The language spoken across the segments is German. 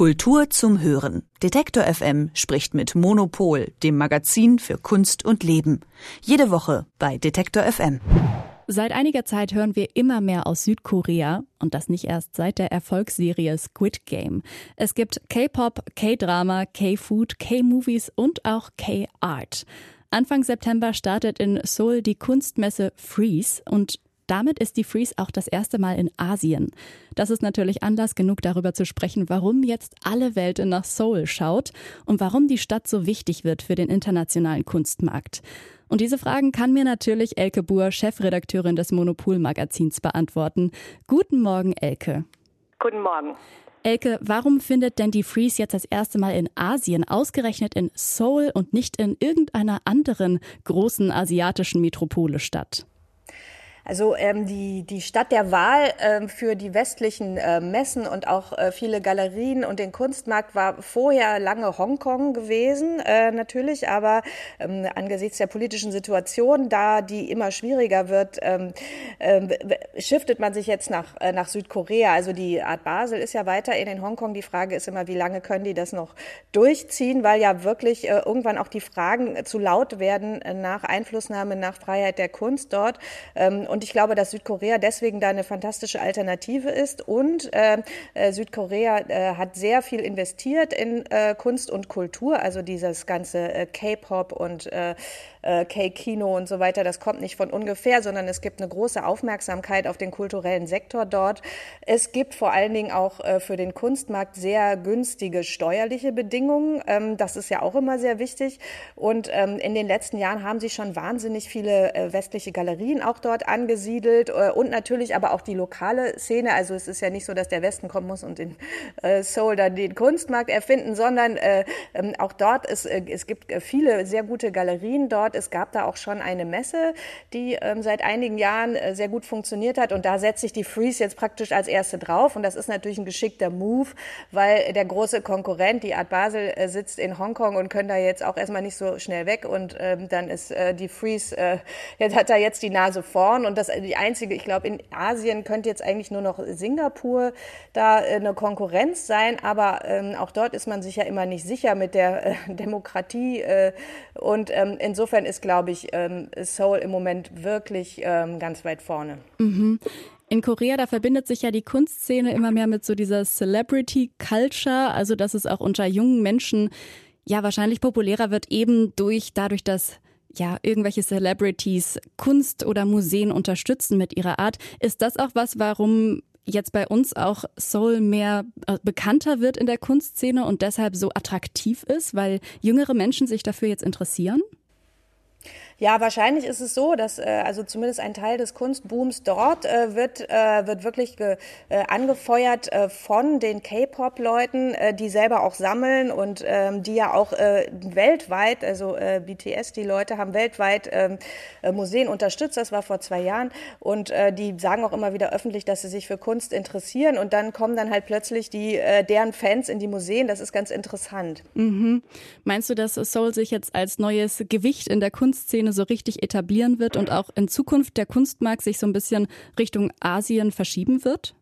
Kultur zum Hören. Detektor FM spricht mit Monopol, dem Magazin für Kunst und Leben. Jede Woche bei Detektor FM. Seit einiger Zeit hören wir immer mehr aus Südkorea und das nicht erst seit der Erfolgsserie Squid Game. Es gibt K-Pop, K-Drama, K-Food, K-Movies und auch K-Art. Anfang September startet in Seoul die Kunstmesse Freeze und damit ist die Freeze auch das erste Mal in Asien. Das ist natürlich Anlass genug darüber zu sprechen, warum jetzt alle Welt nach Seoul schaut und warum die Stadt so wichtig wird für den internationalen Kunstmarkt. Und diese Fragen kann mir natürlich Elke Buhr, Chefredakteurin des Monopol-Magazins, beantworten. Guten Morgen, Elke. Guten Morgen. Elke, warum findet denn die Freeze jetzt das erste Mal in Asien, ausgerechnet in Seoul und nicht in irgendeiner anderen großen asiatischen Metropole statt? Also ähm, die, die Stadt der Wahl ähm, für die westlichen äh, Messen und auch äh, viele Galerien und den Kunstmarkt war vorher lange Hongkong gewesen, äh, natürlich, aber ähm, angesichts der politischen Situation, da die immer schwieriger wird, ähm, äh, shiftet man sich jetzt nach, äh, nach Südkorea. Also die Art Basel ist ja weiterhin in Hongkong. Die Frage ist immer, wie lange können die das noch durchziehen, weil ja wirklich äh, irgendwann auch die Fragen zu laut werden äh, nach Einflussnahme, nach Freiheit der Kunst dort. Ähm, und ich glaube, dass Südkorea deswegen da eine fantastische Alternative ist. Und äh, äh, Südkorea äh, hat sehr viel investiert in äh, Kunst und Kultur, also dieses ganze äh, K-Pop und äh, K-Kino und so weiter, das kommt nicht von ungefähr, sondern es gibt eine große Aufmerksamkeit auf den kulturellen Sektor dort. Es gibt vor allen Dingen auch für den Kunstmarkt sehr günstige steuerliche Bedingungen. Ähm, das ist ja auch immer sehr wichtig. Und ähm, in den letzten Jahren haben sich schon wahnsinnig viele westliche Galerien auch dort angesiedelt und natürlich aber auch die lokale Szene. Also es ist ja nicht so, dass der Westen kommen muss und in Seoul dann den Kunstmarkt erfinden, sondern ähm, auch dort ist, es gibt viele sehr gute Galerien dort es gab da auch schon eine Messe, die ähm, seit einigen Jahren äh, sehr gut funktioniert hat. Und da setzt sich die Freeze jetzt praktisch als erste drauf. Und das ist natürlich ein geschickter Move, weil der große Konkurrent, die Art Basel, äh, sitzt in Hongkong und können da jetzt auch erstmal nicht so schnell weg. Und ähm, dann ist äh, die Freeze, äh, jetzt hat da jetzt die Nase vorn. Und das die einzige, ich glaube, in Asien könnte jetzt eigentlich nur noch Singapur da äh, eine Konkurrenz sein. Aber ähm, auch dort ist man sich ja immer nicht sicher mit der äh, Demokratie. Äh, und ähm, insofern ist, glaube ich, ähm, Seoul im Moment wirklich ähm, ganz weit vorne. Mhm. In Korea, da verbindet sich ja die Kunstszene immer mehr mit so dieser Celebrity Culture, also dass es auch unter jungen Menschen ja wahrscheinlich populärer wird, eben durch dadurch, dass ja, irgendwelche Celebrities Kunst oder Museen unterstützen mit ihrer Art. Ist das auch was, warum jetzt bei uns auch Soul mehr äh, bekannter wird in der Kunstszene und deshalb so attraktiv ist, weil jüngere Menschen sich dafür jetzt interessieren? Ja, wahrscheinlich ist es so, dass äh, also zumindest ein Teil des Kunstbooms dort äh, wird, äh, wird wirklich ge, äh, angefeuert äh, von den K-Pop-Leuten, äh, die selber auch sammeln und ähm, die ja auch äh, weltweit, also äh, BTS, die Leute haben weltweit äh, Museen unterstützt, das war vor zwei Jahren und äh, die sagen auch immer wieder öffentlich, dass sie sich für Kunst interessieren und dann kommen dann halt plötzlich die äh, deren Fans in die Museen, das ist ganz interessant. Mhm. Meinst du, dass Soul sich jetzt als neues Gewicht in der Kunstszene Szene so richtig etablieren wird und auch in Zukunft der Kunstmarkt sich so ein bisschen Richtung Asien verschieben wird?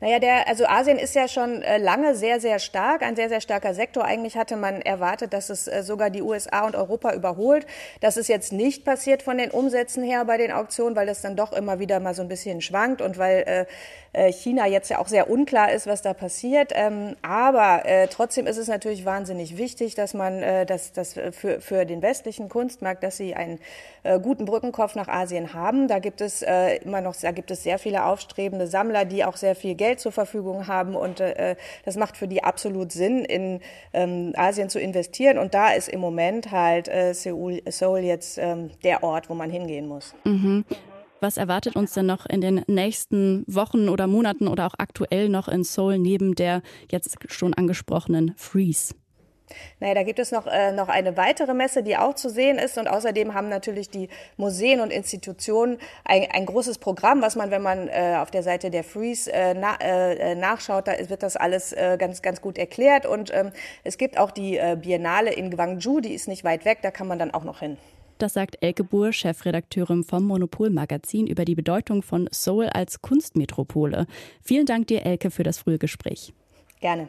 Naja, der, also Asien ist ja schon äh, lange sehr, sehr stark, ein sehr, sehr starker Sektor. Eigentlich hatte man erwartet, dass es äh, sogar die USA und Europa überholt. Das ist jetzt nicht passiert von den Umsätzen her bei den Auktionen, weil das dann doch immer wieder mal so ein bisschen schwankt und weil äh, äh China jetzt ja auch sehr unklar ist, was da passiert. Ähm, aber äh, trotzdem ist es natürlich wahnsinnig wichtig, dass man äh, dass, dass für, für den westlichen Kunstmarkt, dass sie einen äh, guten Brückenkopf nach Asien haben. Da gibt es äh, immer noch, da gibt es sehr viele aufstrebende Sammler, die auch sehr viel Geld zur Verfügung haben und äh, das macht für die absolut Sinn, in ähm, Asien zu investieren und da ist im Moment halt äh, Seoul, Seoul jetzt ähm, der Ort, wo man hingehen muss. Mhm. Was erwartet uns denn noch in den nächsten Wochen oder Monaten oder auch aktuell noch in Seoul neben der jetzt schon angesprochenen Freeze? Naja, da gibt es noch, äh, noch eine weitere Messe, die auch zu sehen ist. Und außerdem haben natürlich die Museen und Institutionen ein, ein großes Programm, was man, wenn man äh, auf der Seite der Freeze äh, na, äh, nachschaut, da wird das alles äh, ganz, ganz gut erklärt. Und ähm, es gibt auch die äh, Biennale in Gwangju, die ist nicht weit weg, da kann man dann auch noch hin. Das sagt Elke Buhr, Chefredakteurin vom Monopol-Magazin über die Bedeutung von Seoul als Kunstmetropole. Vielen Dank dir, Elke, für das frühe Gespräch. Gerne.